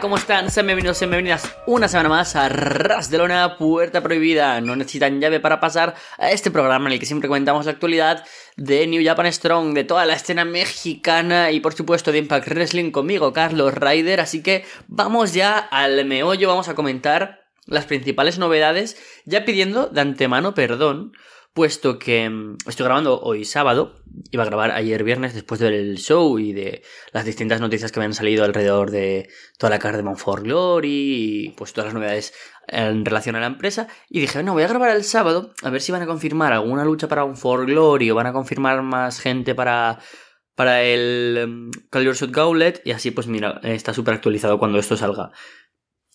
¿cómo están? Sean bienvenidos, sean bienvenidas una semana más a Ras de Lona, Puerta Prohibida. No necesitan llave para pasar a este programa en el que siempre comentamos la actualidad de New Japan Strong, de toda la escena mexicana y por supuesto de Impact Wrestling conmigo, Carlos Ryder. Así que vamos ya al meollo, vamos a comentar las principales novedades, ya pidiendo de antemano perdón puesto que mm, estoy grabando hoy sábado, iba a grabar ayer viernes después del show y de las distintas noticias que me han salido alrededor de toda la carta de Mount for Glory y pues todas las novedades en relación a la empresa y dije, bueno, voy a grabar el sábado a ver si van a confirmar alguna lucha para un For Glory o van a confirmar más gente para para el um, Calibur Shot Gauntlet y así pues mira, está súper actualizado cuando esto salga.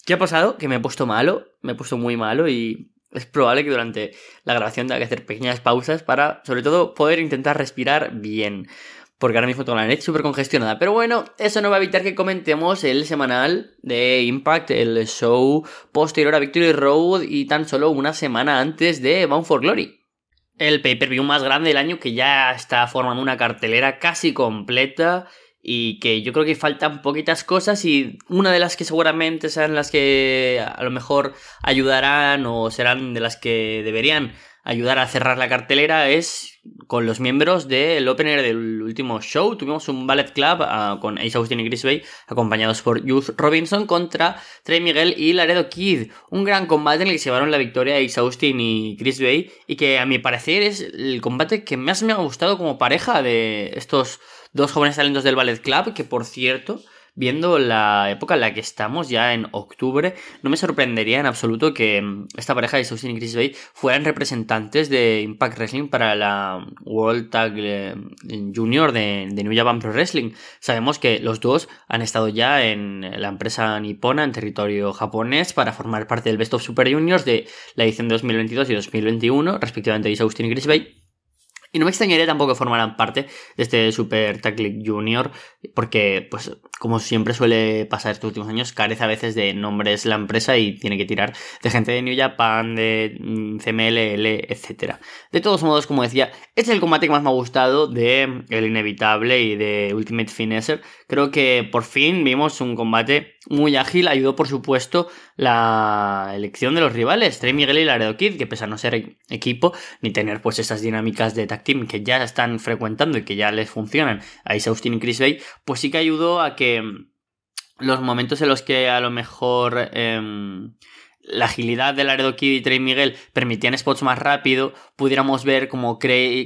¿Qué ha pasado? Que me he puesto malo, me he puesto muy malo y es probable que durante la grabación tenga que hacer pequeñas pausas para, sobre todo, poder intentar respirar bien. Porque ahora mismo tengo la net súper congestionada. Pero bueno, eso no va a evitar que comentemos el semanal de Impact, el show posterior a Victory Road y tan solo una semana antes de Bound for Glory. El pay-per-view más grande del año que ya está formando una cartelera casi completa y que yo creo que faltan poquitas cosas y una de las que seguramente serán las que a lo mejor ayudarán o serán de las que deberían ayudar a cerrar la cartelera es con los miembros del opener del último show. Tuvimos un ballet club uh, con Ace Austin y Chris Bay acompañados por Youth Robinson contra Trey Miguel y Laredo Kid. Un gran combate en el que llevaron la victoria Ace Austin y Chris Bay y que a mi parecer es el combate que más me ha gustado como pareja de estos dos jóvenes talentos del Ballet Club, que por cierto, viendo la época en la que estamos, ya en octubre, no me sorprendería en absoluto que mm, esta pareja de Austin y Chris Bay fueran representantes de Impact Wrestling para la World Tag eh, Junior de, New Japan Pro Wrestling. Sabemos que los dos han estado ya en la empresa nipona, en territorio japonés, para formar parte del Best of Super Juniors de la edición 2022 y 2021, respectivamente de Austin y Chris Bay. Y no me extrañaría tampoco que formaran parte de este Super Tag League Junior, porque, pues, como siempre suele pasar estos últimos años, carece a veces de nombres la empresa y tiene que tirar de gente de New Japan, de mm, CMLL, etc. De todos modos, como decía, este es el combate que más me ha gustado de El Inevitable y de Ultimate Finisher. Creo que por fin vimos un combate muy ágil, ayudó por supuesto la elección de los rivales, Trey Miguel y Laredo Kid, que pese a no ser equipo, ni tener pues esas dinámicas de tag team que ya están frecuentando y que ya les funcionan a Austin y Chris Bay, pues sí que ayudó a que los momentos en los que a lo mejor em, la agilidad del Laredo Kid y Trey Miguel permitían spots más rápido, pudiéramos ver como,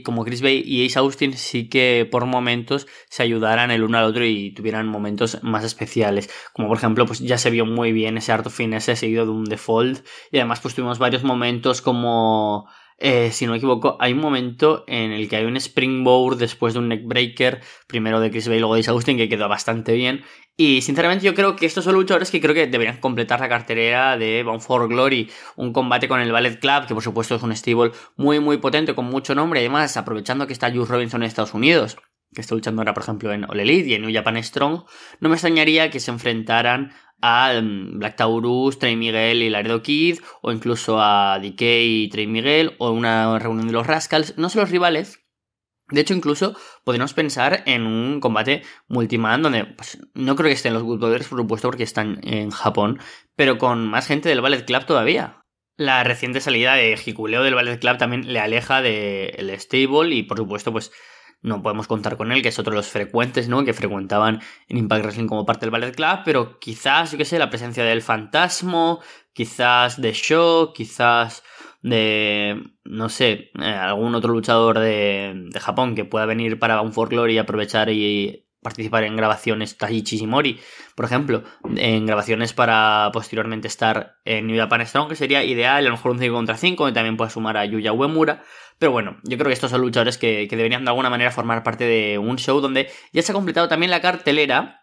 como Chris Bay y Ace Austin sí que por momentos se ayudaran el uno al otro y tuvieran momentos más especiales. Como por ejemplo, pues ya se vio muy bien ese Art of Finesse seguido de un default y además pues tuvimos varios momentos como eh, si no me equivoco, hay un momento en el que hay un springboard después de un neckbreaker, primero de Chris Bay luego de Austin, que quedó bastante bien. Y sinceramente yo creo que estos son luchadores que creo que deberían completar la carterera de Bound for Glory, un combate con el Ballet Club, que por supuesto es un stable muy muy potente, con mucho nombre, además aprovechando que está Juice Robinson en Estados Unidos que está luchando ahora, por ejemplo, en All Elite y en New Japan Strong, no me extrañaría que se enfrentaran a mm, Black Taurus, Trey Miguel y Laredo Kid, o incluso a DK y Trey Miguel, o una reunión de los Rascals, no son los rivales. De hecho, incluso podríamos pensar en un combate multiman donde pues, no creo que estén los Good Brothers, por supuesto, porque están en Japón, pero con más gente del Ballet Club todavía. La reciente salida de Hikuleo del Ballet Club también le aleja del stable y, por supuesto, pues no podemos contar con él, que es otro de los frecuentes, ¿no? Que frecuentaban en Impact Wrestling como parte del Ballet Club, pero quizás, yo qué sé, la presencia del Fantasmo, quizás de Show, quizás de, no sé, eh, algún otro luchador de, de, Japón que pueda venir para un folklore y aprovechar y participar en grabaciones Tahichi Shimori, por ejemplo, en grabaciones para posteriormente estar en New Japan Strong, que sería ideal, a lo mejor un 5 contra 5, y también puede sumar a Yuya Uemura, pero bueno, yo creo que estos son luchadores que, deberían de alguna manera formar parte de un show donde ya se ha completado también la cartelera.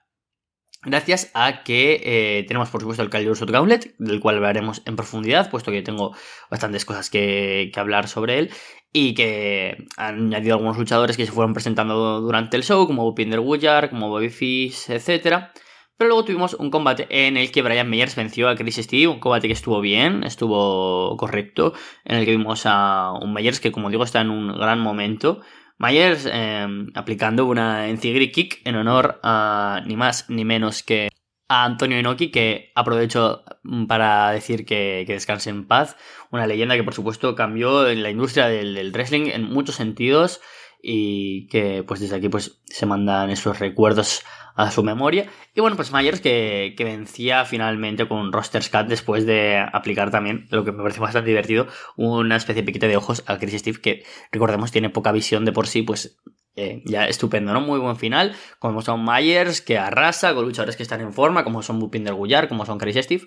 Gracias a que eh, tenemos, por supuesto, el Calibur Gauntlet, del cual hablaremos en profundidad, puesto que tengo bastantes cosas que, hablar sobre él, y que han añadido algunos luchadores que se fueron presentando durante el show, como Pinder Woodyard, como Bobby Fish, etcétera. Pero luego tuvimos un combate en el que Brian Meyers venció a Chris Steve, un combate que estuvo bien, estuvo correcto, en el que vimos a un Meyers que, como digo, está en un gran momento. Myers em, aplicando una Enzuigiri Kick en honor a ni más ni menos que a Antonio Inoki, que aprovecho mm, para decir que, descanse en paz. Una leyenda que, por supuesto, cambió en la industria del, wrestling en muchos sentidos y que, pues, desde aquí, pues, se mandan esos recuerdos a su memoria. Y bueno, pues Myers que, que vencía finalmente con un roster scat después de aplicar también, lo que me parece bastante divertido, una especie de piquete de ojos a Chris Steve, que recordemos tiene poca visión de por sí, pues eh, ya estupendo, ¿no? Muy buen final, como son Myers, que arrasa, con luchadores que están en forma, como son Bupinder Gullar, como son Chris Steve.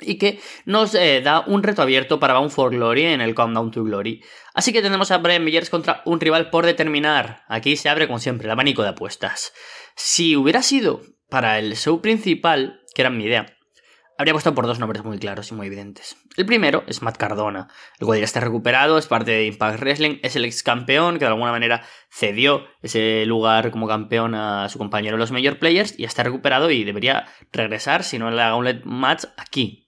Y que nos eh, da un reto abierto para Bound for Glory en el Countdown to Glory. Así que tenemos a Brian Myers contra un rival por determinar. Aquí se abre, como siempre, el abanico de apuestas. Si hubiera sido para el show principal, que era mi idea, habría puesto por dos nombres muy claros y muy evidentes. El primero es Matt Cardona, el cual ya está recuperado, es parte de Impact Wrestling, es el ex campeón que de alguna manera cedió ese lugar como campeón a su compañero los Major Players y está recuperado y debería regresar, si no le haga un match aquí,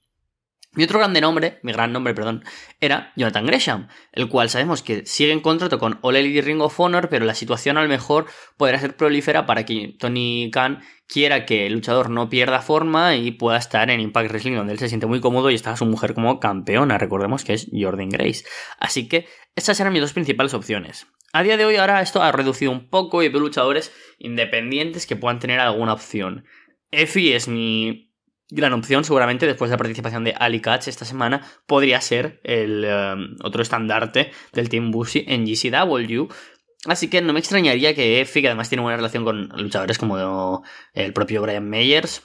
mi otro grande nombre, mi gran nombre, perdón, era Jonathan Gresham, el cual sabemos que sigue en contrato con All Elite Ring of Honor, pero la situación a lo mejor podría ser prolífera para que Tony Khan quiera que el luchador no pierda forma y pueda estar en Impact Wrestling, donde él se siente muy cómodo y está su mujer como campeona. Recordemos que es Jordan Grace. Así que estas eran mis dos principales opciones. A día de hoy ahora esto ha reducido un poco y veo luchadores independientes que puedan tener alguna opción. Effie es mi gran opción, seguramente después de la participación de Ali Katz esta semana, podría ser el um, otro estandarte del Team Bushi en GCW. Así que no me extrañaría que Effie, que además tiene buena relación con luchadores como el propio Brian Meyers,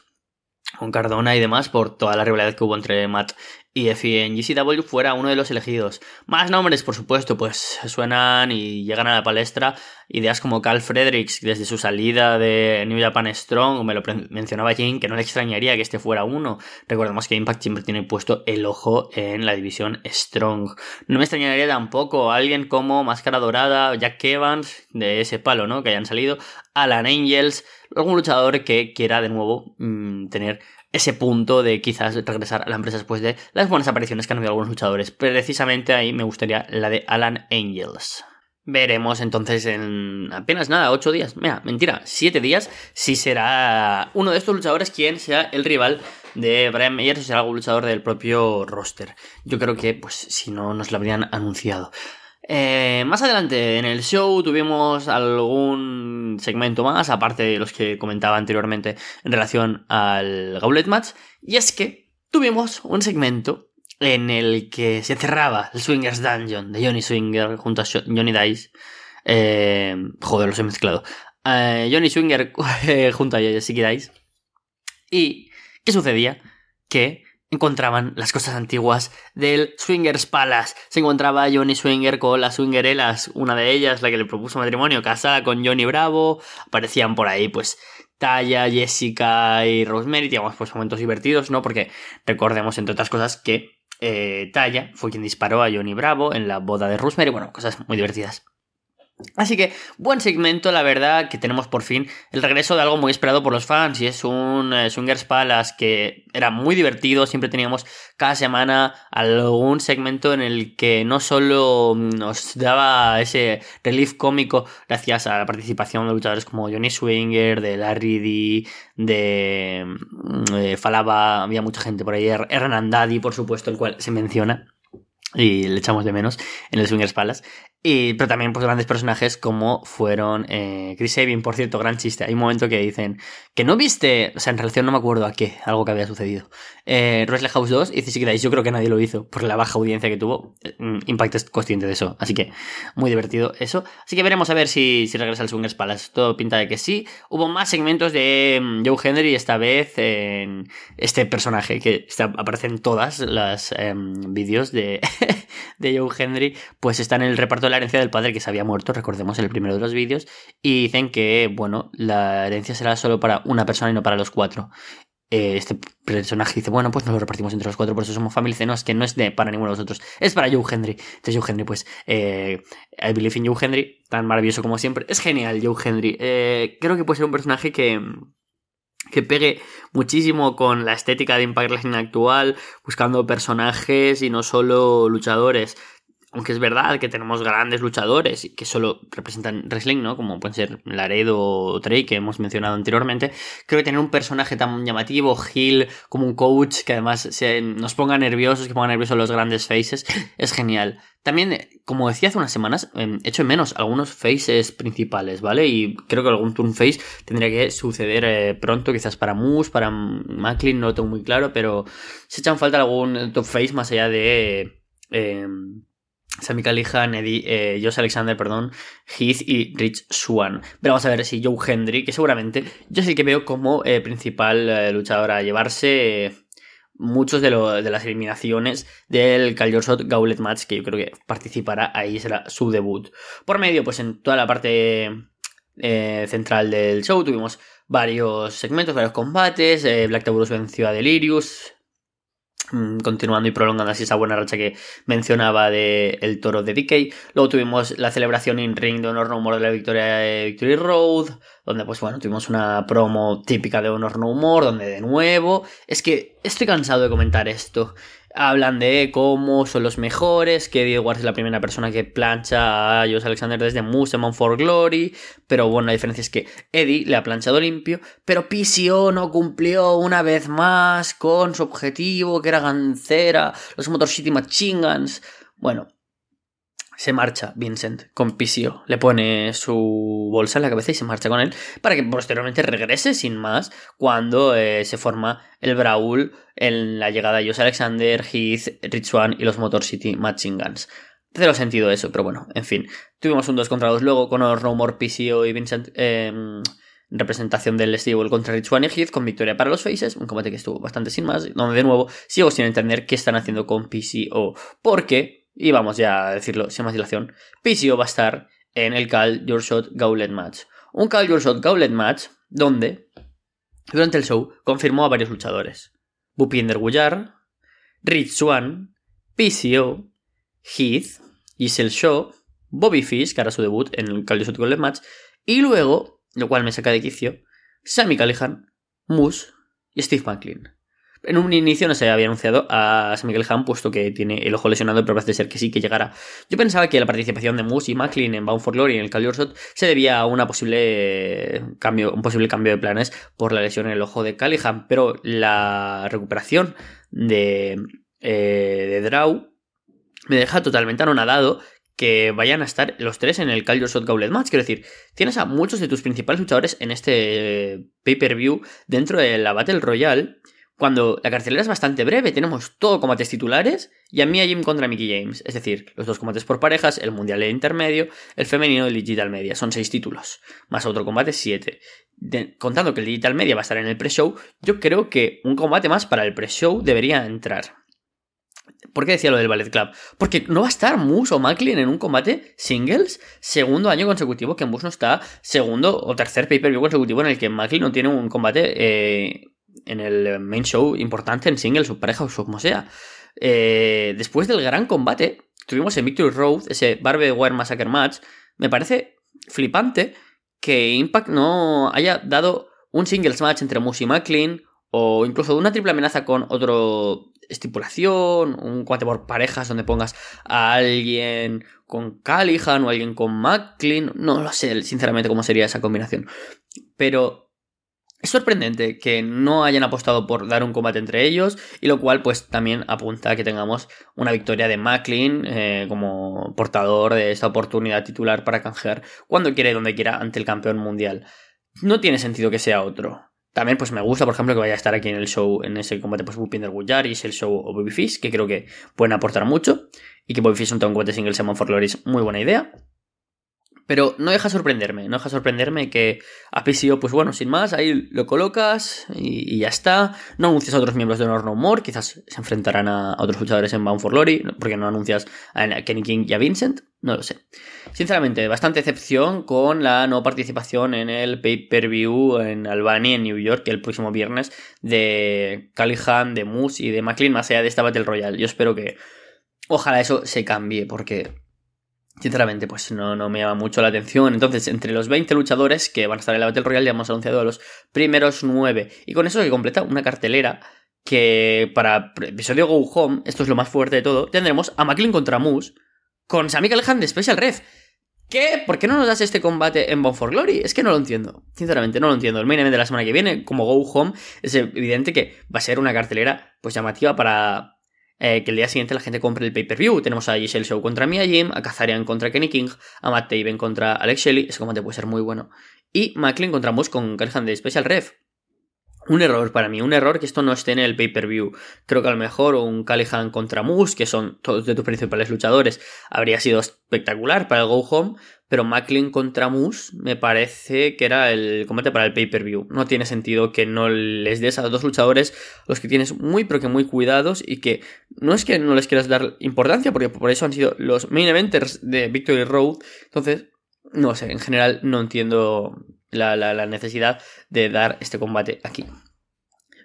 con Cardona y demás, por toda la rivalidad que hubo entre Matt y Effie en GCW fuera uno de los elegidos. Más nombres, por supuesto, pues suenan y llegan a la palestra ideas como Carl Fredericks desde su salida de New Japan Strong, me lo mencionaba Jane, que no le extrañaría que este fuera uno. Recordemos que Impact siempre tiene puesto el ojo en la división Strong. No me extrañaría tampoco alguien como Máscara Dorada, Jack Evans, de ese palo, ¿no? Que hayan salido, Alan Angels, algún luchador que quiera de nuevo mm, tener ese punto de quizás regresar a la empresa después de las buenas apariciones que han habido algunos luchadores. Precisamente ahí me gustaría la de Alan Angels. Veremos entonces en apenas nada, 8 días, mira, mentira, 7 días, si será uno de estos luchadores quien sea el rival de Brian Meyers o será algún luchador del propio roster. Yo creo que, pues, si no nos lo habrían anunciado. Eh, más adelante en el show tuvimos algún segmento más, aparte de los que comentaba anteriormente en relación al Gauntlet Match, y es que tuvimos un segmento en el que se cerraba el Swingers Dungeon de Johnny Swinger junto a Johnny Dice. Eh, joder, los he mezclado. Eh, Johnny Swinger junto a Jessica Dice. ¿Y qué sucedía? Que encontraban las cosas antiguas del Swingers Palace. Se encontraba Johnny Swinger con las Swingerelas, una de ellas, la que le propuso matrimonio, casada con Johnny Bravo. Aparecían por ahí, pues, Taya, Jessica y Rosemary. Digamos, pues, momentos divertidos, ¿no? Porque recordemos, entre otras cosas, que eh, Taya fue quien disparó a Johnny Bravo en la boda de Rosemary. Bueno, cosas muy divertidas. Así que, buen segmento, la verdad, que tenemos por fin el regreso de algo muy esperado por los fans y es un eh, Swingers Palace que era muy divertido, siempre teníamos cada semana algún segmento en el que no solo nos daba ese relief cómico gracias a la participación de luchadores como Johnny Swinger, de Larry D, de mm, Falaba, había mucha gente por ahí, Hernandadi, por supuesto, el cual se menciona y le echamos de menos en el Swingers Palace. Y, pero también pues, grandes personajes como fueron eh, Chris Sabin, por cierto, gran chiste. Hay un momento que dicen que no viste, o sea, en relación no me acuerdo a qué, algo que había sucedido. Eh, House 2 y dice, sí, yo creo que nadie lo hizo por la baja audiencia que tuvo. Mm, Impact es consciente de eso, así que muy divertido eso. Así que veremos a ver si, si regresa al Swingers Palace. Todo pinta de que sí. Hubo más segmentos de mm, Joe Henry esta vez en este personaje que aparece en todas las em, vídeos de, de Joe Henry, pues está en el reparto la herencia del padre que se había muerto, recordemos en el primero de los vídeos, y dicen que, bueno, la herencia será solo para una persona y no para los cuatro. Eh, este personaje dice, bueno, pues nos lo repartimos entre los cuatro, por eso somos familia. no, es que no es de, para ninguno de vosotros, es para Joe Henry. Entonces Joe Henry, pues, eh, I believe in Joe Henry, tan maravilloso como siempre. Es genial Joe Henry. Eh, creo que puede ser un personaje que que pegue muchísimo con la estética de Impact Wrestling actual, buscando personajes y no solo luchadores aunque es verdad que tenemos grandes luchadores que solo representan wrestling, ¿no? Como pueden ser Laredo o Trey, que hemos mencionado anteriormente, creo que tener un personaje tan llamativo, Gil, como un coach, que además se, nos ponga nerviosos, que ponga nerviosos los grandes faces, es genial. También, como decía hace unas semanas, em, echo en menos algunos faces principales, ¿vale? Y creo que algún turn face tendría que suceder eh, pronto, quizás para Moose, para Macklin, no lo tengo muy claro, pero se echan falta algún top face más allá de... Eh, Sammy Callihan, Eddie, eh, Josh Alexander, perdón, Heath y Rich Swan. Pero vamos a ver si Joe Hendry, que seguramente yo sí que veo como eh, principal eh, luchador a llevarse eh, muchos de, las eliminaciones del Shot Gauntlet Match, que yo creo que participará ahí, será su debut. Por medio, pues en toda la parte central del show tuvimos varios segmentos, varios combates. Black Taurus venció a Delirious, Mm, continuando y prolongando así esa buena racha que mencionaba de el toro de DK. Luego tuvimos la celebración in ring de Honor No More de la victoria de Victory Road, donde pues bueno, tuvimos una promo típica de Honor No More, donde de nuevo, es que estoy cansado de comentar esto. Hablan de cómo son los mejores, que Eddie Edwards es la primera persona que plancha a Josh Alexander desde Museum for Glory, pero bueno, la diferencia es que Eddie le ha planchado limpio, pero PCO no cumplió una vez más con su objetivo, que era Gancera, los Motor City Machine Guns. Bueno, se marcha Vincent con Pisio, le pone su bolsa en la cabeza y se marcha con él para que posteriormente regrese sin más cuando eh, se forma el Brawl en la llegada de Josh Alexander, Heath, Rich One y los Motor City Machine Guns. Cero sentido eso, pero bueno, en fin. Tuvimos un 2 contra 2 luego con No More, PCO y Vincent. Em, representación del Stable contra Rich One y Heath con victoria para los Faces, un combate que estuvo bastante sin más, donde de nuevo sigo sin entender qué están haciendo con PCO, porque y vamos ya a decirlo sin más dilación, PCO va a estar en el Call Your Shot Gauntlet Match. Un Call Your Shot Gauntlet Match donde, durante el show, confirmó a varios luchadores. Bupinder Guyar, Rich Swan, PCO, Heath, Giselle Shaw, Bobby Fish, que hará su debut en el Call Your Shot Gauntlet Match, y luego, lo cual me saca de quicio, Sammy Callihan, Moose y Steve McLean. En un inicio no se había anunciado a Sam Ham, puesto que tiene el ojo lesionado, pero parece ser que sí que llegará. Yo pensaba que la participación de Moose y Macklin en Bound for Glory y en el Call Shot se debía a una posible cambio, un posible cambio de planes por la lesión en el ojo de Callihan, pero la recuperación de, eh, de Draw me deja totalmente anonadado que vayan a estar los tres en el Call Your Gauntlet Match. Quiero decir, tienes a muchos de tus principales luchadores en este pay-per-view dentro de la Battle Royale cuando la carcelera es bastante breve, tenemos todo combates titulares y a mí a Jim contra Mickey James, es decir, los dos combates por parejas, el mundial de intermedio, el femenino y el digital media, son seis títulos, más otro combate siete. contando que el digital media va a estar en el pre-show, yo creo que un combate más para el pre-show debería entrar. ¿Por qué decía lo del Ballet Club? Porque no va a estar Moose o Macklin en un combate singles segundo año consecutivo que Moose no está segundo o tercer pay-per-view consecutivo en el que Macklin no tiene un combate eh, en el main show importante en singles o pareja o como sea. Eh, después del gran combate, tuvimos en Victory Road ese Barbed Wire Massacre Match. Me parece flipante que Impact no haya dado un singles match entre Moose y McLean o incluso una triple amenaza con otro estipulación, un combate por parejas donde pongas a alguien con Callihan o alguien con McLean. No lo sé, sinceramente, cómo sería esa combinación. Pero es sorprendente que no hayan apostado por dar un combate entre ellos y lo cual pues también apunta a que tengamos una victoria de Macklin eh, como portador de esta oportunidad titular para canjear cuando quiera y donde quiera ante el campeón mundial. No tiene sentido que sea otro. También pues me gusta por ejemplo que vaya a estar aquí en el show, en ese combate pues Bupinder Guyaris, el show o Babyfish que creo que pueden aportar mucho y que Babyfish un combate single Simon for Glory es muy buena idea. Pero no deja sorprenderme, no deja sorprenderme que a PCO, pues bueno, sin más, ahí lo colocas y, ya está. No anuncias a otros miembros de Honor No More, quizás se enfrentarán a, otros luchadores en Bound for Glory, porque no anuncias a Kenny King y a Vincent, no lo sé. Sinceramente, bastante excepción con la no participación en el pay-per-view en Albany, en New York, el próximo viernes, de Callihan, de Moose y de McLean, más allá de esta Battle Royale. Yo espero que ojalá eso se cambie, porque Sinceramente, pues no, no, me llama mucho la atención. Entonces, entre los 20 luchadores que van a estar en la Battle Royale, ya hemos anunciado a los primeros 9. Y con eso se completa una cartelera que para episodio Go Home, esto es lo más fuerte de todo, tendremos a McLean contra Moose con Sami Callihan de Special Ref. ¿Qué? ¿Por qué no nos das este combate en Bound for Glory? Es que no lo entiendo. Sinceramente, no lo entiendo. El main de la semana que viene, como Go Home, es evidente que va a ser una cartelera pues llamativa para eh, que el día siguiente la gente compre el pay-per-view. Tenemos a Giselle Show contra Mia Jim, a Kazarian contra Kenny King, a Matt Taven contra Alex Shelley. Ese combate puede ser muy bueno. Y Macklin contra Moose con Callihan de Special Ref. Un error para mí, un error que esto no esté en el pay-per-view. Creo que a lo mejor un Callihan contra Moose, que son todos de tus principales luchadores, habría sido espectacular para el Go Home, pero Macklin contra Moose me parece que era el combate para el pay-per-view. No tiene sentido que no les des a los dos luchadores los que tienes muy pero que muy cuidados y que no es que no les quieras dar importancia, porque por eso han sido los main eventers de Victory Road. Entonces, no sé, en general no entiendo la, necesidad de dar este combate aquí.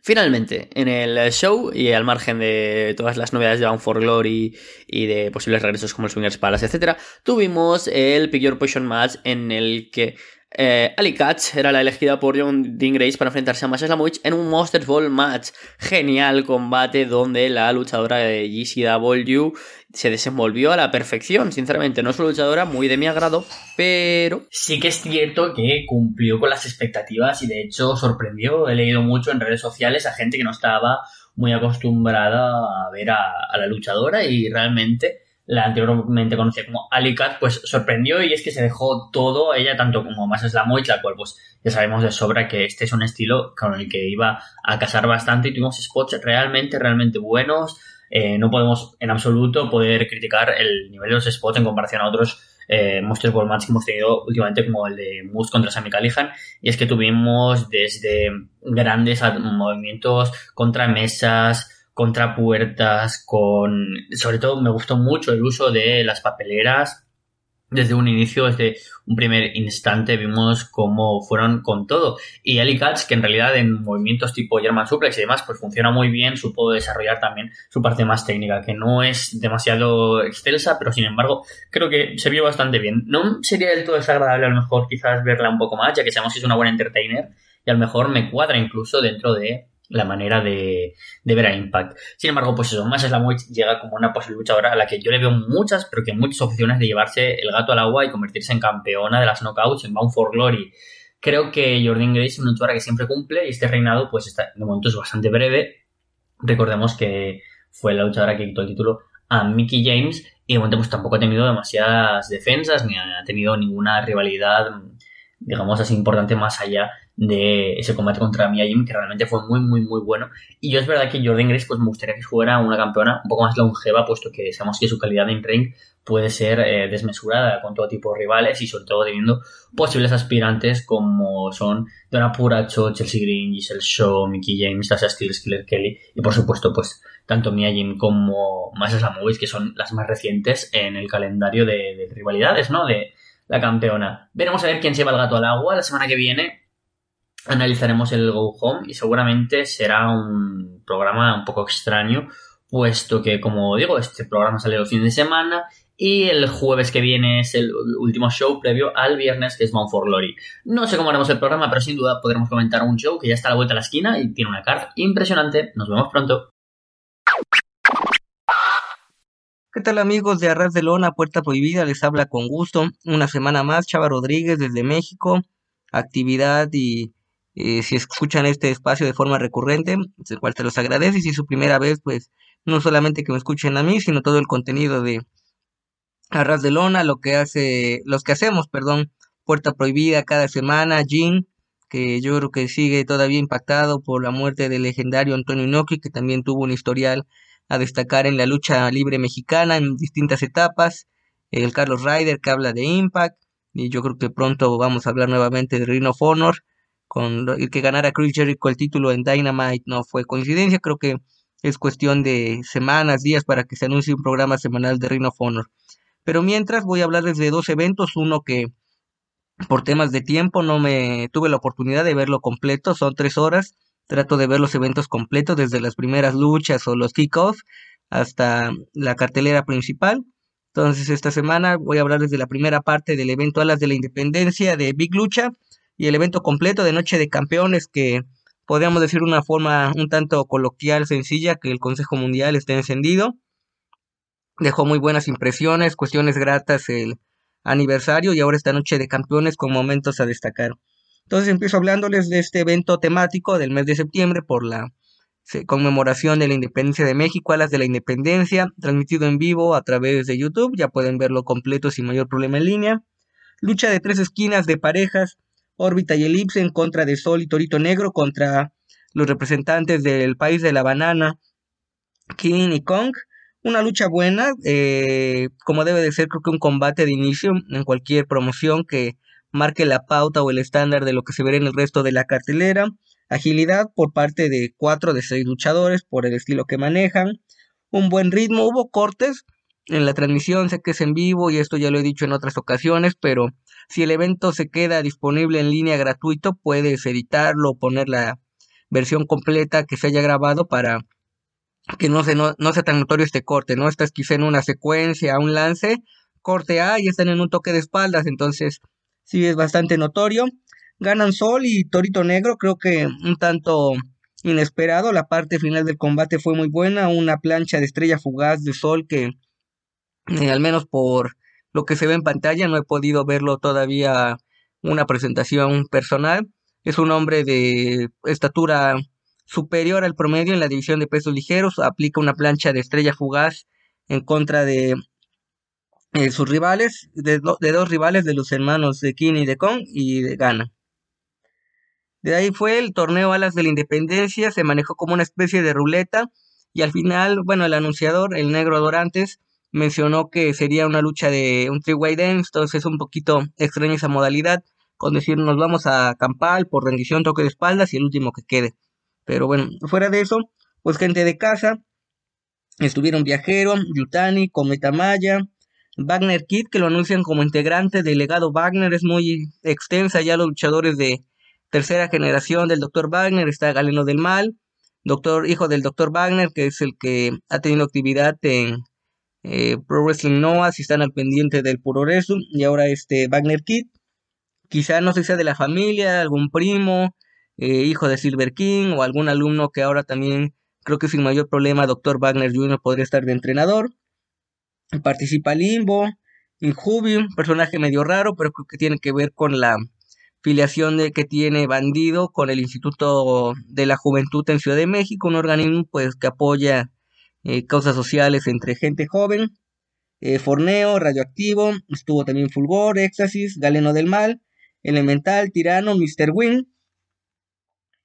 Finalmente, en el show y al margen de todas las novedades de Bound for Glory y de posibles regresos como el Swingers Palace, etc., tuvimos el Pick Your Potion Match en el que eh, Ali Katz era la elegida por John Dean Grace para enfrentarse a Masha Slamovich en un Monsters Ball match. Genial combate donde la luchadora de GCW se desenvolvió a la perfección. Sinceramente, no es una luchadora muy de mi agrado, pero sí que es cierto que cumplió con las expectativas y de hecho sorprendió. He leído mucho en redes sociales a gente que no estaba muy acostumbrada a ver a la luchadora y realmente la anteriormente conocida como Alicat, pues sorprendió y es que se dejó todo, ella tanto como más Slamoich, la cual pues ya sabemos de sobra que este es un estilo con el que iba a casar bastante y tuvimos spots realmente, realmente buenos. Eh, no podemos en absoluto poder criticar el nivel de los spots en comparación a otros eh, Monsters Ball Match que hemos tenido últimamente como el de Moose contra Sami Callihan y es que tuvimos desde grandes movimientos contra mesas, contra puertas, con... Sobre todo me gustó mucho el uso de las papeleras. Desde un inicio, desde un primer instante, vimos cómo fueron con todo. Y Ali Katz, que en realidad en movimientos tipo German Suplex y demás, pues funciona muy bien, supo desarrollar también su parte más técnica, que no es demasiado excelsa, pero sin embargo, creo que se vio bastante bien. No sería del todo desagradable a lo mejor quizás verla un poco más, ya que sabemos que es una buena entertainer, y a lo mejor me cuadra incluso dentro de la manera de, ver a Impact. Sin embargo, pues eso, más Slamovich llega como una posible luchadora a la que yo le veo muchas, pero que muchas opciones de llevarse el gato al agua y convertirse en campeona de las knockouts en Bound for Glory. Creo que Jordan Grace es una luchadora que siempre cumple y este reinado, pues está, de momento es bastante breve. Recordemos que fue la luchadora que quitó el título a Mickey James y de momento pues tampoco ha tenido demasiadas defensas ni ha tenido ninguna rivalidad digamos así importante más allá de ese combate contra Mia Jim que realmente fue muy muy muy bueno y yo es verdad que Jordan Grace pues me gustaría que fuera una campeona un poco más longeva puesto que sabemos que su calidad en ring puede ser eh, desmesurada con todo tipo de rivales y sobre todo teniendo posibles aspirantes como son Donna Puracho, Chelsea Green, Giselle Shaw, Mickey James, Sasha Steele, Killer Kelly y por supuesto pues tanto Mia Jim como Masha Movies que son las más recientes en el calendario de, de rivalidades, ¿no? De, la campeona. Veremos a ver quién lleva el gato al agua. La semana que viene analizaremos el Go Home y seguramente será un programa un poco extraño, puesto que, como digo, este programa sale el fin de semana y el jueves que viene es el último show previo al viernes que es Bound for Glory. No sé cómo haremos el programa, pero sin duda podremos comentar un show que ya está a la vuelta a la esquina y tiene una carta impresionante. Nos vemos pronto. ¿Qué tal amigos de Arras de Lona, Puerta Prohibida? Les habla con gusto. Una semana más, Chava Rodríguez desde México. Actividad y eh, si escuchan este espacio de forma recurrente, el cual te los agradece. Y si es su primera vez, pues no solamente que me escuchen a mí, sino todo el contenido de Arras de Lona, lo que hace, los que hacemos, perdón, Puerta Prohibida cada semana, Jean, que yo creo que sigue todavía impactado por la muerte del legendario Antonio Inoki, que también tuvo un historial a destacar en la lucha libre mexicana en distintas etapas. El Carlos Ryder que habla de Impact. Y yo creo que pronto vamos a hablar nuevamente de Ring of Honor. Con el que ganara Chris Jericho el título en Dynamite no fue coincidencia. Creo que es cuestión de semanas, días para que se anuncie un programa semanal de Ring of Honor. Pero mientras voy a hablarles de dos eventos. Uno que por temas de tiempo no me tuve la oportunidad de verlo completo. Son tres horas Trato de ver los eventos completos desde las primeras luchas o los kickoffs hasta la cartelera principal. Entonces esta semana voy a hablar desde la primera parte del evento Alas de la Independencia de Big Lucha y el evento completo de Noche de Campeones que podríamos decir una forma un tanto coloquial, sencilla, que el Consejo Mundial está encendido. dejó muy buenas impresiones, cuestiones gratas el aniversario y ahora esta noche de campeones con momentos a destacar. Entonces empiezo hablándoles de este evento temático del mes de septiembre por la conmemoración de la independencia de México, Alas de la Independencia, transmitido en vivo a través de YouTube, ya pueden verlo completo sin mayor problema en línea. Lucha de tres esquinas de parejas, órbita y elipse en contra de Sol y Torito Negro contra los representantes del país de la banana, King y Kong. Una lucha buena, eh, como debe de ser, creo que un combate de inicio en cualquier promoción que marque la pauta o el estándar de lo que se verá en el resto de la cartelera. Agilidad por parte de cuatro de seis luchadores por el estilo que manejan. Un buen ritmo, hubo cortes en la transmisión, sé que es en vivo y esto ya lo he dicho en otras ocasiones, pero si el evento se queda disponible en línea gratuito, puedes editarlo o poner la versión completa que se haya grabado para que no, se, no, no sea tan notorio este corte, ¿no? Estás quizá en una secuencia, un lance, corte A y están en un toque de espaldas, entonces sí es bastante notorio. Ganan Sol y Torito Negro, creo que un tanto inesperado, la parte final del combate fue muy buena, una plancha de estrella fugaz de Sol que eh, al menos por lo que se ve en pantalla, no he podido verlo todavía una presentación personal. Es un hombre de estatura superior al promedio en la división de pesos ligeros, aplica una plancha de estrella fugaz en contra de eh, sus rivales, de, dos rivales de los hermanos de King y de Kong, y de gana. De ahí fue el torneo Alas de la Independencia, se manejó como una especie de ruleta, y al final, bueno, el anunciador, el negro Dorantes, mencionó que sería una lucha de un three-way dance, entonces es un poquito extraña esa modalidad, con decir nos vamos a campal por rendición, toque de espaldas y el último que quede. Pero bueno, fuera de eso, pues gente de casa, estuvieron Viajero, Yutani, Cometa Maya, Wagner Kid, que lo anuncian como integrante del legado Wagner, es muy extensa ya los luchadores de tercera generación del Dr. Wagner, está Galeno del Mal, doctor, hijo del Dr. Wagner, que es el que ha tenido actividad en eh, Pro Wrestling Noah, si están al pendiente del Puro Wrestling, y ahora este Wagner Kid, quizá no sé si sea de la familia, algún primo, eh, hijo de Silver King o algún alumno que ahora también creo que sin mayor problema Dr. Wagner Jr. podría estar de entrenador. Participa Limbo, Injubium, personaje medio raro, pero que tiene que ver con la filiación de, que tiene Bandido con el Instituto de la Juventud en Ciudad de México, un organismo pues que apoya eh, causas sociales entre gente joven. Eh, Forneo, Radioactivo, estuvo también Fulgor, Éxtasis, Galeno del Mal, Elemental, Tirano, Mr. Win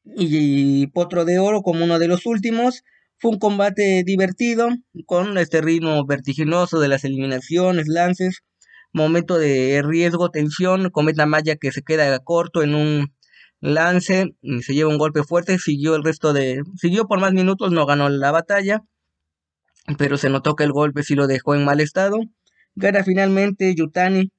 y, Potro de Oro como uno de los últimos. Fue un combate divertido, con este ritmo vertiginoso de las eliminaciones, lances, momento de riesgo, tensión, Cometa Maya que se queda corto en un lance, se lleva un golpe fuerte, siguió el resto de, siguió por más minutos, no ganó la batalla, pero se notó que el golpe sí lo dejó en mal estado. Gana finalmente Yutani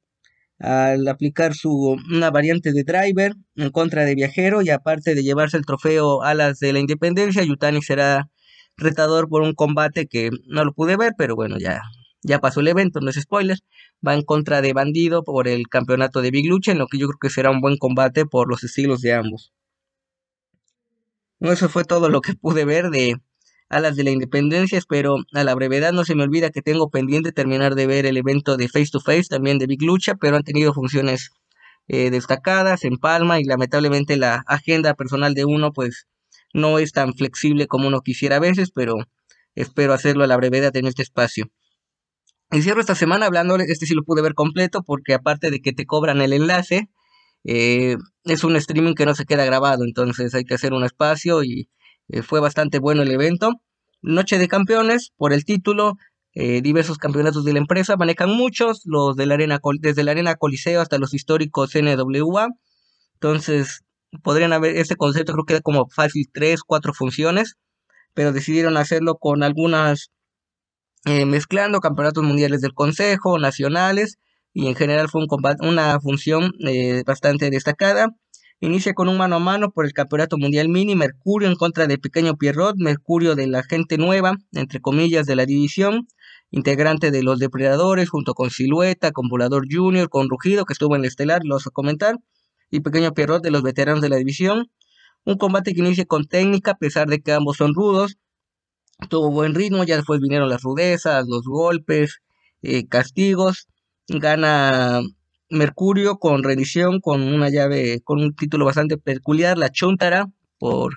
al aplicar su una variante de driver en contra de Viajero y aparte de llevarse el trofeo Alas de la Independencia, Yutani será retador por un combate que no lo pude ver, pero bueno, ya ya pasó el evento, no es spoiler. Va en contra de Bandido por el campeonato de Big Lucha, en lo que yo creo que será un buen combate por los estilos de ambos. Eso fue todo lo que pude ver de a las de la independencia. Espero a la brevedad no se me olvida que tengo pendiente terminar de ver el evento de Face to Face, también de Big Lucha, pero han tenido funciones eh, destacadas en Palma y lamentablemente la agenda personal de uno pues no es tan flexible como uno quisiera a veces, pero espero hacerlo a la brevedad en este espacio. Y cierro esta semana hablando, este sí lo pude ver completo porque aparte de que te cobran el enlace, eh, es un streaming que no se queda grabado, entonces hay que hacer un espacio y eh, fue bastante bueno el evento. Noche de campeones por el título, eh, diversos campeonatos de la empresa, manejan muchos, los de la arena, desde la arena Coliseo hasta los históricos NWA. Entonces, podrían haber, este concepto creo que era como fácil tres, cuatro funciones, pero decidieron hacerlo con algunas, eh, mezclando campeonatos mundiales del Consejo, nacionales, y en general fue un una función bastante destacada. Inicia con un mano a mano por el Campeonato Mundial Mini, Mercurio en contra de Pequeño Pierrot, Mercurio de la gente nueva, entre comillas, de la división, integrante de los Depredadores, junto con Silueta, con Volador Junior, con Rugido, que estuvo en el estelar, lo a comentar, y Pequeño Pierrot de los veteranos de la división. Un combate que inicia con técnica, a pesar de que ambos son rudos. tuvo buen ritmo, ya después vinieron las rudezas, los golpes, eh, castigos, gana Mercurio con rendición, con una llave, con un título bastante peculiar, la Chontara, por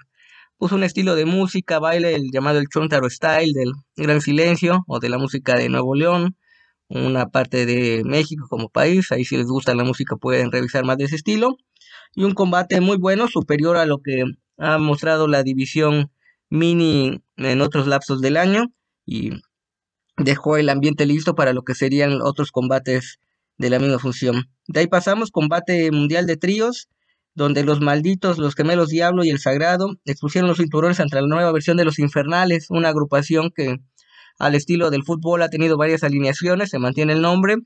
pues, un estilo de música, baile, el llamado el Chontaro Style del Gran Silencio, o de la música de Nuevo León, una parte de México como país, ahí si les gusta la música pueden revisar más de ese estilo, y un combate muy bueno, superior a lo que ha mostrado la división mini en otros lapsos del año, y dejó el ambiente listo para lo que serían otros combates de la misma función. De ahí pasamos combate mundial de tríos, donde los malditos, los gemelos Diablo y el Sagrado expusieron los cinturones ante la nueva versión de los Infernales, una agrupación que al estilo del fútbol ha tenido varias alineaciones, se mantiene el nombre,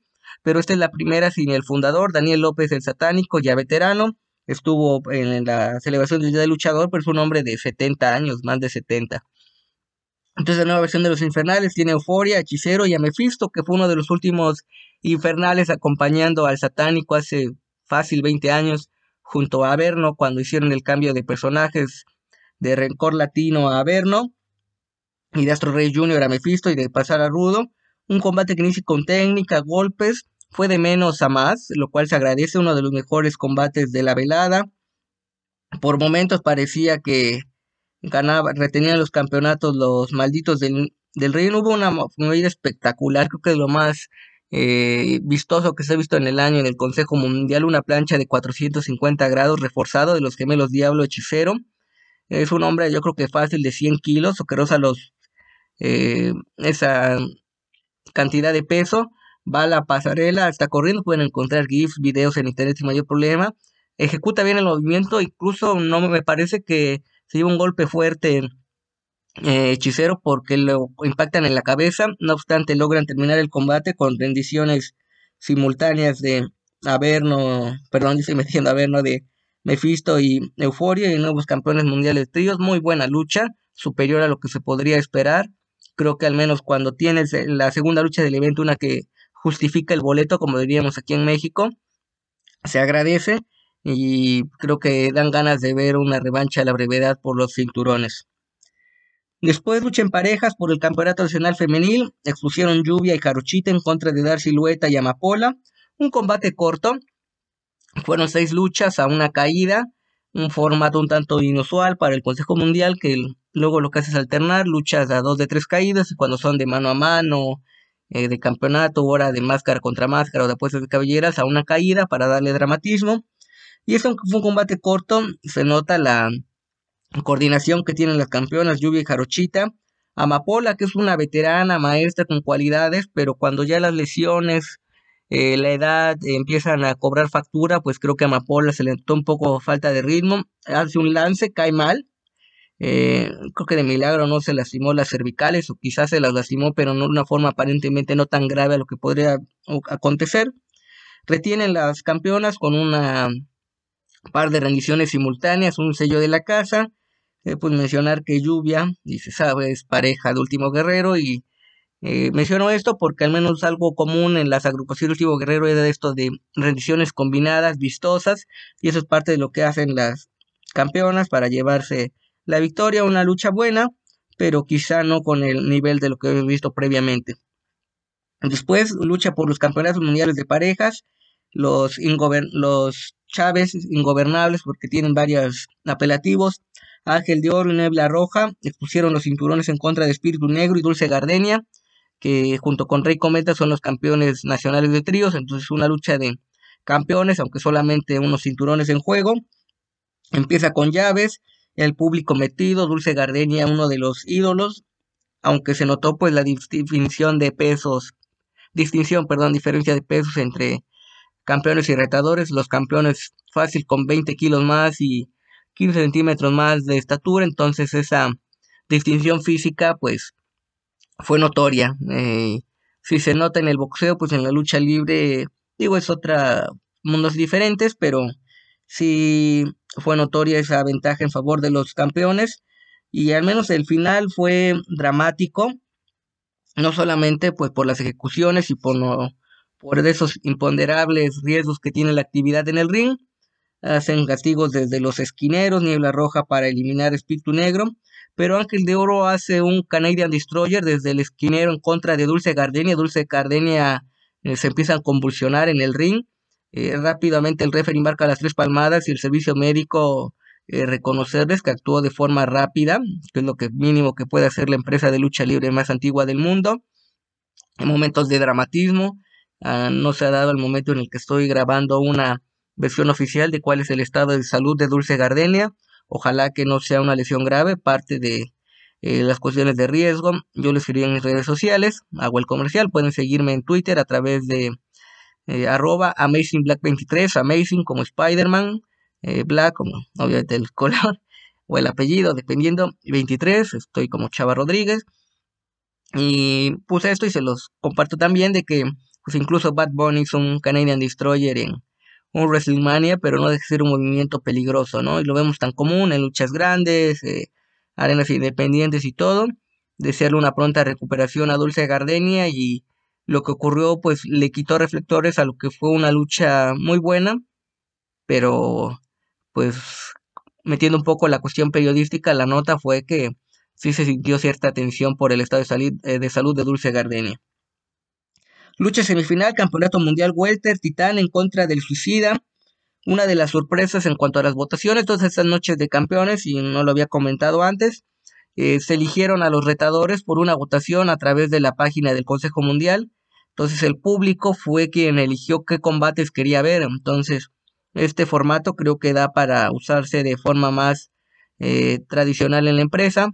pero esta es la primera sin el fundador, Daniel López el Satánico, ya veterano, estuvo en la celebración del Día del Luchador, pero es un hombre de 70 años, más de 70. Entonces la nueva versión de los Infernales tiene Euforia, Hechicero y a que fue uno de los últimos Infernales acompañando al Satánico hace fácil 20 años junto a Averno cuando hicieron el cambio de personajes de Rencor Latino a Averno y de Astro Rey Jr. a Mephisto y de pasar a Rudo. Un combate que inicia con técnica, golpes, fue de menos a más, lo cual se agradece, uno de los mejores combates de la velada. Por momentos parecía que ganaba, retenían los campeonatos los malditos del, del reino. Hubo una movida espectacular, creo que es lo más eh, vistoso que se ha visto en el año en el Consejo Mundial, una plancha de 450 grados reforzado de los gemelos Diablo Hechicero. Es un hombre, yo creo que fácil de 100 kilos, o que los, eh, esa cantidad de peso. Va a la pasarela, está corriendo, pueden encontrar GIFs, videos en internet sin mayor problema. Ejecuta bien el movimiento, incluso no me parece que se lleva un golpe fuerte eh, hechicero porque lo impactan en la cabeza. No obstante, logran terminar el combate con rendiciones simultáneas de Averno, perdón, yo estoy metiendo Averno de Mephisto y Euforia y nuevos campeones mundiales tríos. Muy buena lucha, superior a lo que se podría esperar. Creo que al menos cuando tienes la segunda lucha del evento, una que justifica el boleto, como diríamos aquí en México, se agradece y creo que dan ganas de ver una revancha a la brevedad por los cinturones. Después lucha en parejas por el Campeonato Nacional Femenil, expusieron Lluvia y Caruchita en contra de Dar Silueta y Amapola, un combate corto, fueron seis luchas a una caída, un formato un tanto inusual para el Consejo Mundial que luego lo que hace es alternar luchas a dos de tres caídas y cuando son de mano a mano, eh, de campeonato, hora de máscara contra máscara o de apuestas de cabelleras a una caída para darle dramatismo. Y es un, fue un combate corto, se nota la coordinación que tienen las campeonas Lluvia y Jarochita. Amapola, que es una veterana maestra con cualidades, pero cuando ya las lesiones, eh, la edad empiezan a cobrar factura, pues creo que a Amapola se le notó un poco falta de ritmo. Hace un lance, cae mal. Eh, creo que de milagro no se lastimó las cervicales, o quizás se las lastimó, pero no de una forma aparentemente no tan grave a lo que podría acontecer. Retienen las campeonas con una par de rendiciones simultáneas, un sello de la casa eh, pues mencionar que Lluvia, y se sabe, es pareja de Último Guerrero y eh, menciono esto porque al menos algo común en las agrupaciones Último Guerrero de esto de rendiciones combinadas, vistosas, y eso es parte de lo que hacen las campeonas para llevarse la victoria, una lucha buena, pero quizá no con el nivel de lo que hemos visto previamente. Después, lucha por los campeonatos mundiales de parejas, los, los Chávez ingobernables porque tienen varios apelativos, Ángel de Oro y Nebla Roja expusieron los cinturones en contra de Espíritu Negro y Dulce Gardenia, que junto con Rey Cometa son los campeones nacionales de tríos, entonces una lucha de campeones, aunque solamente unos cinturones en juego. Empieza con llaves, el público metido, Dulce Gardenia, uno de los ídolos, aunque se notó pues la distinción de pesos, distinción, perdón, diferencia de pesos entre campeones y retadores, los campeones fácil con 20 kilos más y 15 centímetros más de estatura, entonces esa distinción física pues fue notoria. Eh, si se nota en el boxeo, pues en la lucha libre, digo, es otra, mundos diferentes, pero sí fue notoria esa ventaja en favor de los campeones y al menos el final fue dramático, no solamente pues por las ejecuciones y por, no, por esos imponderables riesgos que tiene la actividad en el ring, hacen castigos desde los esquineros, niebla roja para eliminar espíritu negro, pero Ángel de Oro hace un Canadian Destroyer desde el esquinero en contra de Dulce Gardenia. Dulce Gardenia eh, se empieza a convulsionar en el ring. Eh, rápidamente el referee marca las tres palmadas y el servicio médico eh, reconocerles que actuó de forma rápida, que es lo que mínimo que puede hacer la empresa de lucha libre más antigua del mundo. En momentos de dramatismo, ah, no se ha dado el momento en el que estoy grabando una versión oficial de cuál es el estado de salud de Dulce Gardenia. Ojalá que no sea una lesión grave, parte de eh, las cuestiones de riesgo. Yo lo escribí en mis redes sociales, hago el comercial, pueden seguirme en Twitter a través de eh, arroba AmazingBlack23, Amazing como Spider-Man, eh, Black como obviamente el color o el apellido, dependiendo, 23, estoy como Chava Rodríguez. Y puse esto y se los comparto también de que pues incluso Bad Bunny es un Canadian Destroyer en, un WrestleMania, pero no deja de ser un movimiento peligroso, ¿no? Y lo vemos tan común en luchas grandes, eh, arenas independientes y todo. Desearle una pronta recuperación a Dulce Gardenia y lo que ocurrió, pues le quitó reflectores a lo que fue una lucha muy buena, pero pues metiendo un poco la cuestión periodística, la nota fue que sí se sintió cierta tensión por el estado de, eh, salud de Dulce Gardenia. Lucha semifinal, Campeonato Mundial Welter, Titán en contra del Suicida. Una de las sorpresas en cuanto a las votaciones, todas estas noches de campeones, y no lo había comentado antes, eh, se eligieron a los retadores por una votación a través de la página del Consejo Mundial. Entonces el público fue quien eligió qué combates quería ver. Entonces este formato creo que da para usarse de forma más eh, tradicional en la empresa.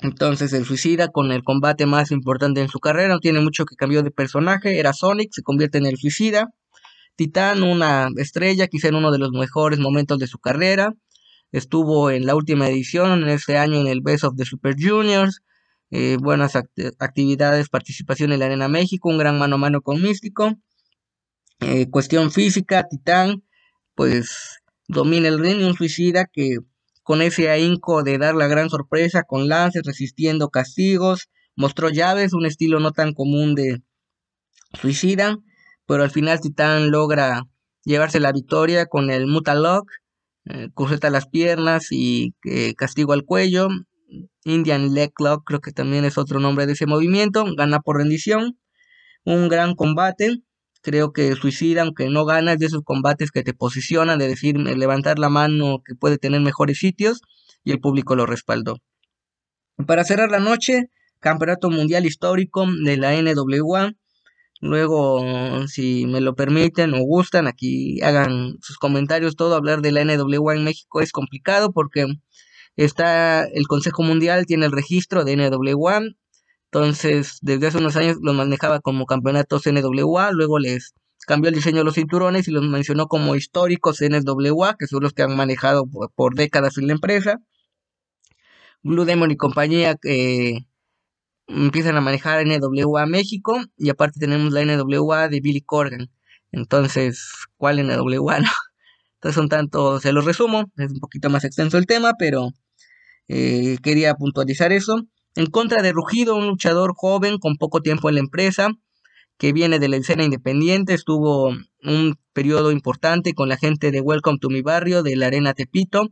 Entonces el suicida con el combate más importante en su carrera, no tiene mucho que cambió de personaje, era Sonic, se convierte en el suicida. Titán, una estrella, quizá en uno de los mejores momentos de su carrera. Estuvo en la última edición, en ese año en el Best of the Super Juniors. Eh, buenas actividades, participación en la Arena México, un gran mano a mano con Místico. Eh, cuestión física, Titán, pues domina el ring, un suicida que con ese ahínco de dar la gran sorpresa con lances, resistiendo castigos, mostró llaves, un estilo no tan común de suicida, pero al final Titán logra llevarse la victoria con el Mutalock, eh, las piernas y eh, castigo al cuello. Indian Leg Lock creo que también es otro nombre de ese movimiento, gana por rendición. Un gran combate, Creo que Suicida, aunque no ganas de esos combates que te posicionan, de decir, levantar la mano que puede tener mejores sitios, y el público lo respaldó. Para cerrar la noche, Campeonato Mundial Histórico de la NWA. Luego, si me lo permiten o gustan, aquí hagan sus comentarios. Todo hablar de la NWA en México es complicado porque está el Consejo Mundial, tiene el registro de NWA, entonces, desde hace unos años los manejaba como campeonatos NWA, luego les cambió el diseño de los cinturones y los mencionó como históricos NWA, que son los que han manejado por, décadas en la empresa. Blue Demon y compañía que empiezan a manejar NWA México y aparte tenemos la NWA de Billy Corgan. Entonces, ¿cuál NWA? No? Entonces son tanto, se los resumo, es un poquito más extenso el tema, pero eh, quería puntualizar eso. En contra de Rugido, un luchador joven con poco tiempo en la empresa, que viene de la escena independiente, estuvo un periodo importante con la gente de Welcome to mi barrio, de la Arena Tepito.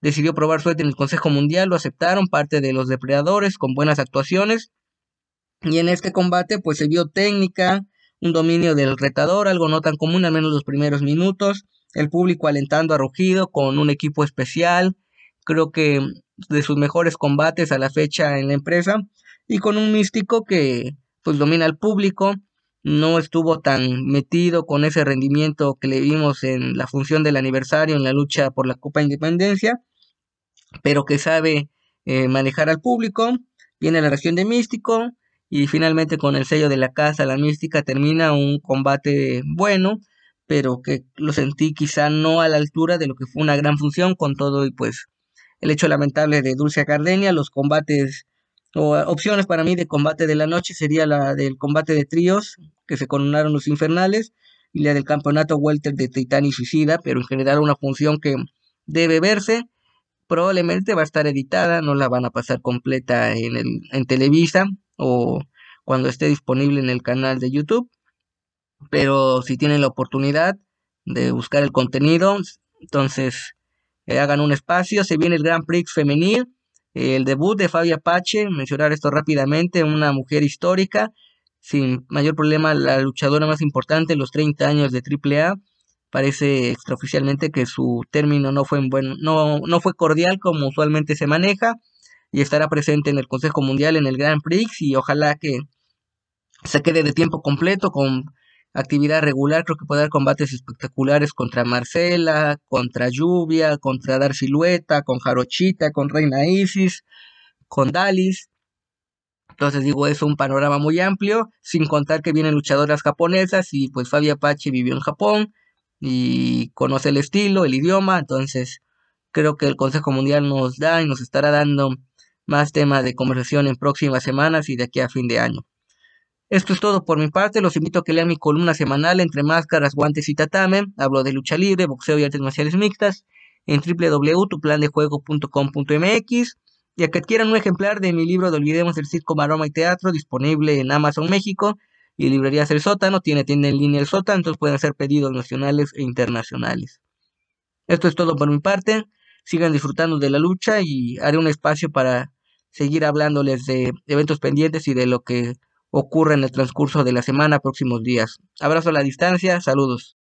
Decidió probar suerte en el Consejo Mundial, lo aceptaron, parte de los depredadores, con buenas actuaciones. Y en este combate, pues se vio técnica, un dominio del retador, algo no tan común, al menos los primeros minutos. El público alentando a Rugido con un equipo especial. Creo que de sus mejores combates a la fecha en la empresa y con un místico que pues domina al público, no estuvo tan metido con ese rendimiento que le vimos en la función del aniversario en la lucha por la Copa Independencia, pero que sabe eh, manejar al público, viene la región de místico y finalmente con el sello de la casa, la mística termina un combate bueno, pero que lo sentí quizá no a la altura de lo que fue una gran función con todo y pues el hecho lamentable de Dulce Gardenia, los combates o opciones para mí de combate de la noche sería la del combate de tríos que se coronaron los infernales y la del campeonato welter de Titán y Suicida, pero en general una función que debe verse, probablemente va a estar editada, no la van a pasar completa en, el, en Televisa o cuando esté disponible en el canal de YouTube, pero si tienen la oportunidad de buscar el contenido, entonces hagan un espacio, se viene el Grand Prix femenil, El debut de Fabia Apache, mencionar esto rápidamente, una mujer histórica, sin mayor problema la luchadora más importante en los 30 años de AAA. Parece extraoficialmente que su término no fue, buen, no, no fue cordial como usualmente se maneja y estará presente en el Consejo Mundial en el Grand Prix y ojalá que se quede de tiempo completo con actividad regular. Creo que puede dar combates espectaculares contra Marcela, contra Lluvia, contra Dar Silueta, con Jarochita, con Reina Isis, con Dalis. Entonces digo, es un panorama muy amplio, sin contar que vienen luchadoras japonesas y pues Fabi Apache vivió en Japón y conoce el estilo, el idioma, entonces creo que el Consejo Mundial nos da y nos estará dando más temas de conversación en próximas semanas y de aquí a fin de año. Esto es todo por mi parte, los invito a que lean mi columna semanal entre máscaras, guantes y tatame, hablo de lucha libre, boxeo y artes marciales mixtas en www.tuplandejuego.com.mx y a que adquieran un ejemplar de mi libro de Olvidemos el Circo, Maroma y Teatro, disponible en Amazon México y librerías El Sótano, tiene tienda en línea El Sótano, entonces pueden hacer pedidos nacionales e internacionales. Esto es todo por mi parte, sigan disfrutando de la lucha y haré un espacio para seguir hablándoles de eventos pendientes y de lo que ocurre en el transcurso de la semana, próximos días. Abrazo a la distancia, saludos.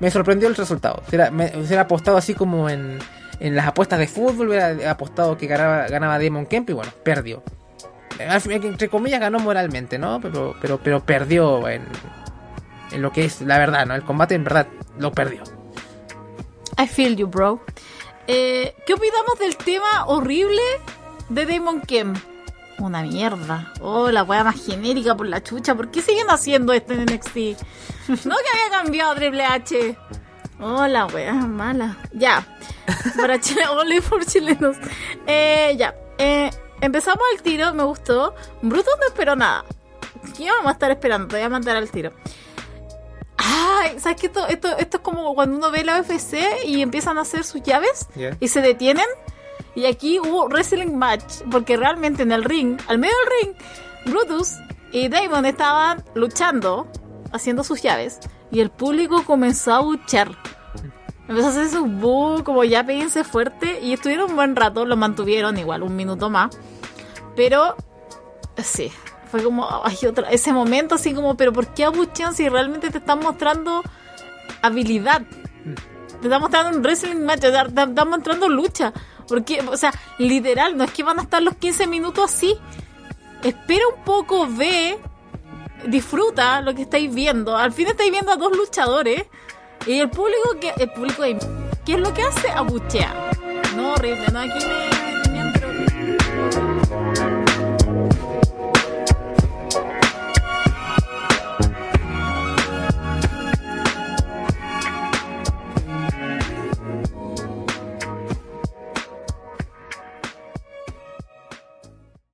me sorprendió el resultado. Si hubiera, apostado así como en, en, las apuestas de fútbol, hubiera apostado que ganaba, ganaba Damon Kemp y bueno, perdió. Entre comillas ganó moralmente, ¿no? Pero, pero, pero perdió en, en lo que es la verdad, ¿no? El combate en verdad lo perdió. I feel you, bro. Eh, ¿Qué opinamos del tema horrible de Damon Kemp? una mierda. Oh, la wea más genérica por la chucha. ¿Por qué siguen haciendo esto en NXT? No que había cambiado Triple H. Oh, la wea mala. Ya. Para Chile, only for chilenos. Eh, ya. Eh, empezamos el tiro, me gustó. Bruto no espero nada. ¿Qué vamos a estar esperando? Te voy a mandar al tiro. Ay, ¿sabes qué? Esto, esto, esto es como cuando uno ve la UFC y empiezan a hacer sus llaves y se detienen y aquí hubo wrestling match, porque realmente en el ring, al medio del ring, Brutus y Damon estaban luchando, haciendo sus llaves, y el público comenzó a buchar. Empezó a hacer su boo, como ya péguense fuerte, y estuvieron un buen rato, lo mantuvieron igual, un minuto más. Pero, sí, fue como, ay, otra, ese momento así como, pero ¿por qué abuchean si realmente te están mostrando habilidad? Te están mostrando un wrestling match, te están mostrando lucha. Porque, o sea, literal, no es que van a estar los 15 minutos así. Espera un poco, ve, disfruta lo que estáis viendo. Al fin estáis viendo a dos luchadores. Y el público, que el público, ¿qué es lo que hace? Abuchea. No, horrible, no, aquí me... me,